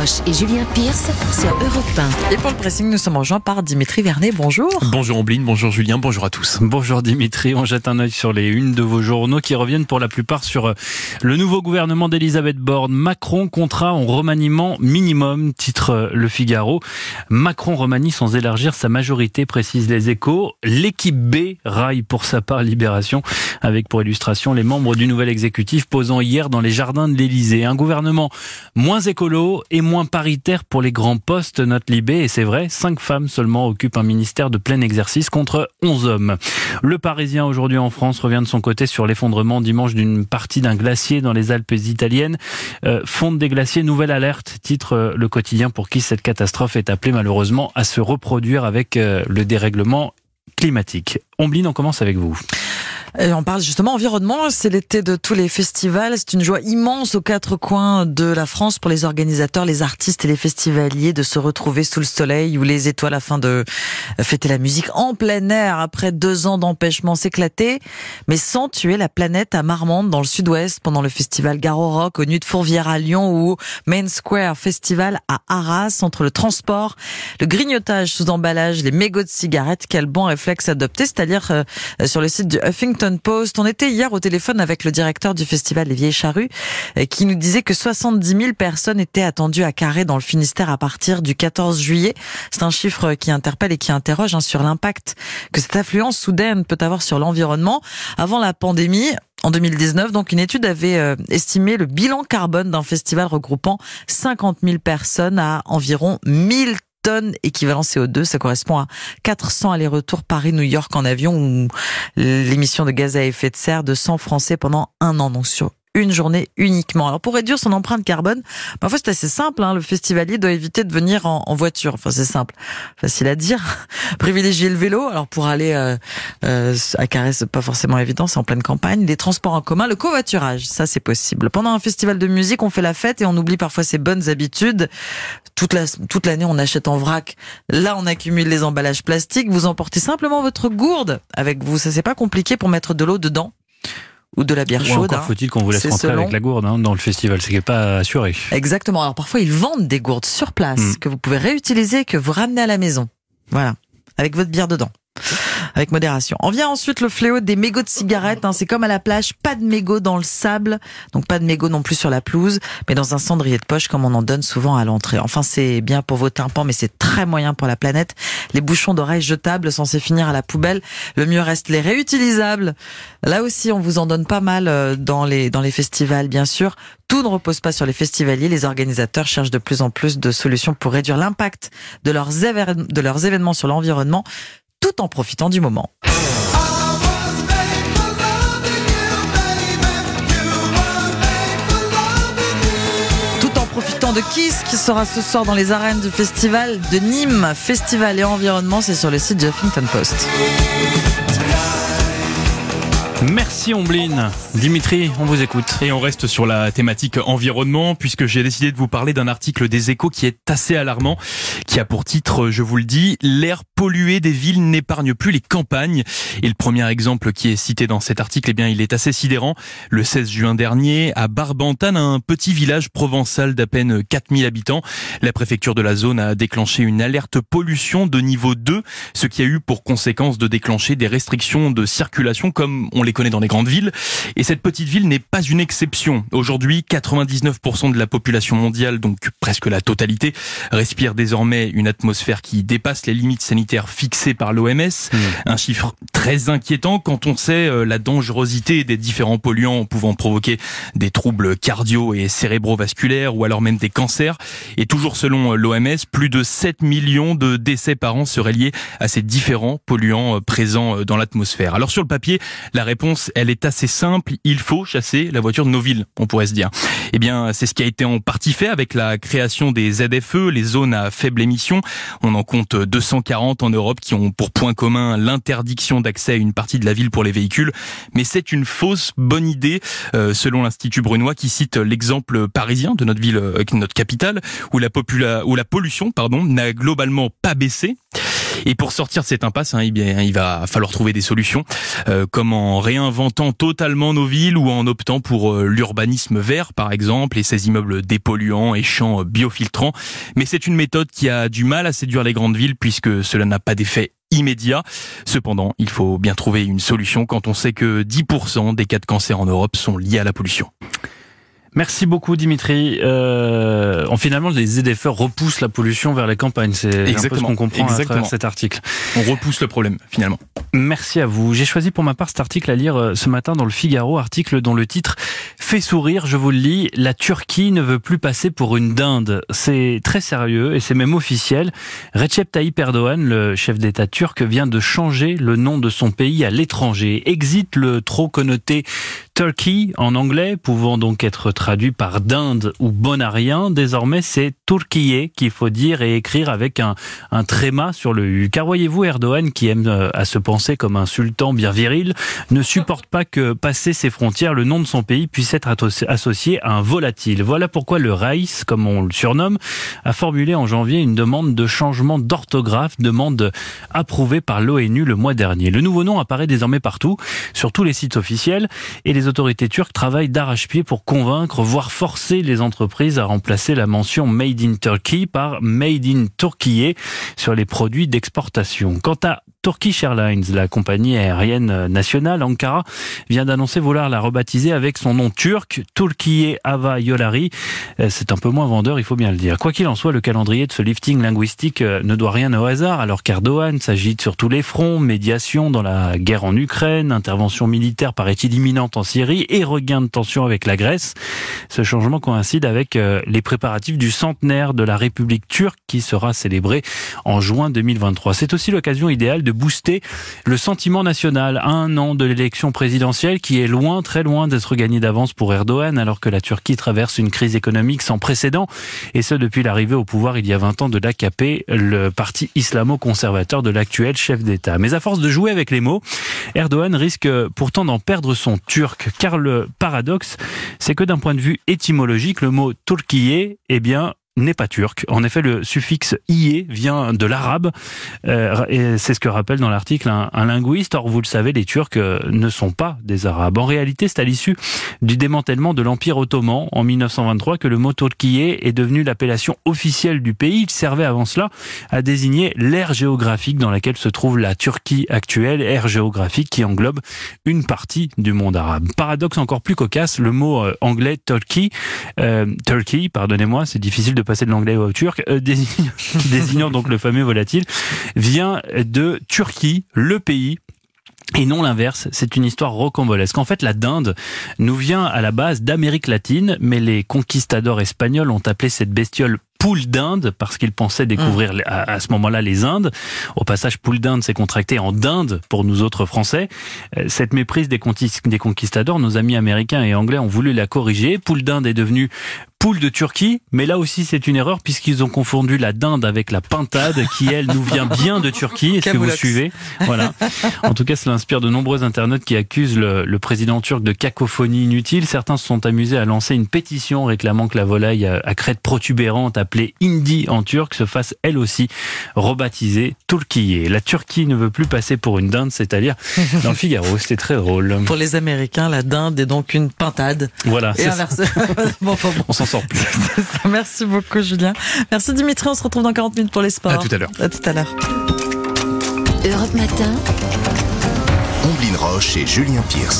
Roche et Julien Pierce sur Europe 1. Et pour le pressing, nous sommes rejoints par Dimitri Vernet. Bonjour. Bonjour Ombline, bonjour Julien, bonjour à tous. Bonjour Dimitri, on jette un œil sur les unes de vos journaux qui reviennent pour la plupart sur euh, le nouveau gouvernement d'Elisabeth Borne. Macron contrat en remaniement minimum, titre euh, Le Figaro. Macron remanie sans élargir sa majorité, précise les échos. L'équipe B raille pour sa part Libération, avec pour illustration les membres du nouvel exécutif posant hier dans les jardins de l'Elysée. Un gouvernement moins écolo et moins paritaire pour les grands postes, note Libé. Et c'est vrai, cinq femmes seulement occupent un ministère de plein exercice contre 11 hommes. Le Parisien aujourd'hui en France revient de son côté sur l'effondrement dimanche d'une partie d'un glacier dans les Alpes italiennes. Euh, fonte des glaciers, nouvelle alerte, titre euh, le quotidien pour qui cette catastrophe est appelée malheureusement à se reproduire avec euh, le dérèglement climatique. Ombline, on commence avec vous. Et on parle justement environnement, c'est l'été de tous les festivals, c'est une joie immense aux quatre coins de la France pour les organisateurs, les artistes et les festivaliers de se retrouver sous le soleil ou les étoiles afin de fêter la musique en plein air après deux ans d'empêchement s'éclater, mais sans tuer la planète à Marmande dans le sud-ouest pendant le festival Garo Rock au Nuit de Fourvière à Lyon ou Main Square Festival à Arras entre le transport, le grignotage sous emballage, les mégots de cigarettes, quel bon réflexe adopté, c'est-à-dire euh, sur le site du Huffington Post. On était hier au téléphone avec le directeur du festival Les Vieilles Charrues euh, qui nous disait que 70 000 personnes étaient attendues à Carré dans le Finistère à partir du 14 juillet. C'est un chiffre qui interpelle et qui interroge hein, sur l'impact que cette affluence soudaine peut avoir sur l'environnement. Avant la pandémie, en 2019, donc une étude avait euh, estimé le bilan carbone d'un festival regroupant 50 000 personnes à environ 1000 tonnes équivalent CO2. Ça correspond à 400 allers-retours Paris-New York en avion ou l'émission de gaz à effet de serre de 100 Français pendant un an. Donc sur une journée uniquement. Alors pour réduire son empreinte carbone, parfois c'est assez simple. Hein. le festivalier doit éviter de venir en, voiture. Enfin c'est simple, facile à dire. Privilégier le vélo. Alors pour aller euh, euh, à c'est pas forcément évident, c'est en pleine campagne. Les transports en commun, le covoiturage, ça c'est possible. Pendant un festival de musique, on fait la fête et on oublie parfois ses bonnes habitudes. Toute la toute l'année, on achète en vrac. Là, on accumule les emballages plastiques. Vous emportez simplement votre gourde avec vous. Ça c'est pas compliqué pour mettre de l'eau dedans ou de la bière chaude. Encore hein. faut-il qu'on vous laisse rentrer avec la gourde hein, dans le festival, c'est pas assuré. Exactement. Alors parfois ils vendent des gourdes sur place mm. que vous pouvez réutiliser, que vous ramenez à la maison. Voilà, avec votre bière dedans avec modération. On vient ensuite le fléau des mégots de cigarettes. Hein. C'est comme à la plage, pas de mégots dans le sable, donc pas de mégots non plus sur la pelouse, mais dans un cendrier de poche comme on en donne souvent à l'entrée. Enfin, c'est bien pour vos tympans, mais c'est très moyen pour la planète. Les bouchons d'oreilles jetables censés finir à la poubelle, le mieux reste les réutilisables. Là aussi, on vous en donne pas mal euh, dans les dans les festivals, bien sûr. Tout ne repose pas sur les festivaliers. Les organisateurs cherchent de plus en plus de solutions pour réduire l'impact de leurs, de leurs événements sur l'environnement en profitant du moment. Tout en profitant de Kiss qui sera ce soir dans les arènes du festival de Nîmes. Festival et environnement, c'est sur le site de Huffington Post. Merci Ombline. Dimitri, on vous écoute. Et on reste sur la thématique environnement puisque j'ai décidé de vous parler d'un article des échos qui est assez alarmant, qui a pour titre, je vous le dis, l'air pollué des villes n'épargne plus les campagnes. Et le premier exemple qui est cité dans cet article, eh bien, il est assez sidérant. Le 16 juin dernier, à Barbantane, un petit village provençal d'à peine 4000 habitants, la préfecture de la zone a déclenché une alerte pollution de niveau 2, ce qui a eu pour conséquence de déclencher des restrictions de circulation comme on les connaît dans les grandes villes. Et cette petite ville n'est pas une exception. Aujourd'hui, 99% de la population mondiale, donc presque la totalité, respire désormais une atmosphère qui dépasse les limites sanitaires fixées par l'OMS. Mmh. Un chiffre très inquiétant quand on sait euh, la dangerosité des différents polluants pouvant provoquer des troubles cardio et cérébrovasculaires ou alors même des cancers. Et toujours selon euh, l'OMS, plus de 7 millions de décès par an seraient liés à ces différents polluants euh, présents dans l'atmosphère. Alors sur le papier, la réponse réponse, elle est assez simple. Il faut chasser la voiture de nos villes, on pourrait se dire. Eh bien, c'est ce qui a été en partie fait avec la création des ZFE, les zones à faible émission. On en compte 240 en Europe qui ont pour point commun l'interdiction d'accès à une partie de la ville pour les véhicules. Mais c'est une fausse bonne idée, euh, selon l'Institut Brunois qui cite l'exemple parisien de notre ville, euh, notre capitale, où la, où la pollution pardon, n'a globalement pas baissé. Et pour sortir de cette impasse, hein, eh bien, il va falloir trouver des solutions, euh, comme en réinventant totalement nos villes ou en optant pour euh, l'urbanisme vert, par exemple, et ses immeubles dépolluants et champs biofiltrants. Mais c'est une méthode qui a du mal à séduire les grandes villes puisque cela n'a pas d'effet immédiat. Cependant, il faut bien trouver une solution quand on sait que 10% des cas de cancer en Europe sont liés à la pollution. Merci beaucoup Dimitri. Euh, en finalement, les ZFE repoussent la pollution vers les campagnes. C'est un peu ce qu'on comprend à travers cet article. On repousse le problème finalement. Merci à vous. J'ai choisi pour ma part cet article à lire euh, ce matin dans le Figaro, article dont le titre fait sourire, je vous le lis. La Turquie ne veut plus passer pour une dinde. C'est très sérieux et c'est même officiel. Recep Tayyip Erdogan, le chef d'État turc, vient de changer le nom de son pays à l'étranger. Exit le trop connoté Turkey en anglais, pouvant donc être traduit par dinde ou bonarien. Désormais, c'est Turkiye qu'il faut dire et écrire avec un, un tréma sur le U. Car voyez-vous, Erdogan, qui aime euh, à se penser comme un sultan bien viril, ne supporte pas que, passer ses frontières, le nom de son pays puisse être associé à un volatile. Voilà pourquoi le Raïs, comme on le surnomme, a formulé en janvier une demande de changement d'orthographe, demande approuvée par l'ONU le mois dernier. Le nouveau nom apparaît désormais partout, sur tous les sites officiels, et les autorités turques travaillent d'arrache-pied pour convaincre, voire forcer les entreprises à remplacer la mention Made in Turkey par Made in Turkey sur les produits d'exportation. Quant à Turkish Airlines, la compagnie aérienne nationale, Ankara, vient d'annoncer vouloir la rebaptiser avec son nom turc, Turkiye Ava Yolari. Euh, c'est un peu moins vendeur, il faut bien le dire. Quoi qu'il en soit, le calendrier de ce lifting linguistique euh, ne doit rien au hasard, alors qu'Erdogan s'agite sur tous les fronts, médiation dans la guerre en Ukraine, intervention militaire paraît-il imminente en Syrie et regain de tension avec la Grèce. Ce changement coïncide avec euh, les préparatifs du centenaire de la République turque qui sera célébré en juin 2023. C'est aussi l'occasion idéale de de booster le sentiment national un an de l'élection présidentielle qui est loin, très loin d'être gagnée d'avance pour Erdogan alors que la Turquie traverse une crise économique sans précédent et ce depuis l'arrivée au pouvoir il y a 20 ans de l'AKP, le parti islamo-conservateur de l'actuel chef d'État. Mais à force de jouer avec les mots, Erdogan risque pourtant d'en perdre son turc car le paradoxe c'est que d'un point de vue étymologique le mot Turkiye eh bien n'est pas turc. En effet, le suffixe ié vient de l'arabe, euh, et c'est ce que rappelle dans l'article un, linguiste. Or, vous le savez, les Turcs euh, ne sont pas des Arabes. En réalité, c'est à l'issue du démantèlement de l'Empire ottoman en 1923 que le mot turkiye est devenu l'appellation officielle du pays. Il servait avant cela à désigner l'aire géographique dans laquelle se trouve la Turquie actuelle, aire géographique qui englobe une partie du monde arabe. Paradoxe encore plus cocasse, le mot euh, anglais Turkey, Turkey, pardonnez-moi, c'est difficile de passer de l'anglais au turc, euh, désignant, donc le fameux volatile, vient de Turquie, le pays et non l'inverse, c'est une histoire rocambolesque. En fait, la dinde nous vient à la base d'Amérique latine, mais les conquistadors espagnols ont appelé cette bestiole poule d'Inde parce qu'ils pensaient découvrir mmh. à, ce moment-là les Indes. Au passage, poule d'Inde s'est contracté en dinde pour nous autres Français. Euh, cette méprise des, conquistadors, nos amis américains et anglais ont voulu la corriger. Poule d'Inde est devenue poule de Turquie, mais là aussi c'est une erreur puisqu'ils ont confondu la dinde avec la pintade qui elle nous vient bien de Turquie. Est-ce que vous suivez? Voilà. En tout cas, cela inspire de nombreux internautes qui accusent le, le, président turc de cacophonie inutile. Certains se sont amusés à lancer une pétition réclamant que la volaille à crête protubérante appelée Indi en turc se fasse elle aussi rebaptisée Turkiye. La Turquie ne veut plus passer pour une dinde, c'est-à-dire dans le Figaro. C'était très drôle. Pour les Américains, la dinde est donc une pintade. Voilà. Et inversé. bon, bon. On s'en sort plus. Merci beaucoup, Julien. Merci Dimitri. On se retrouve dans 40 minutes pour les sports. À tout à l'heure. À tout à l'heure. Europe Matin. Omblin Roche et Julien Pierce.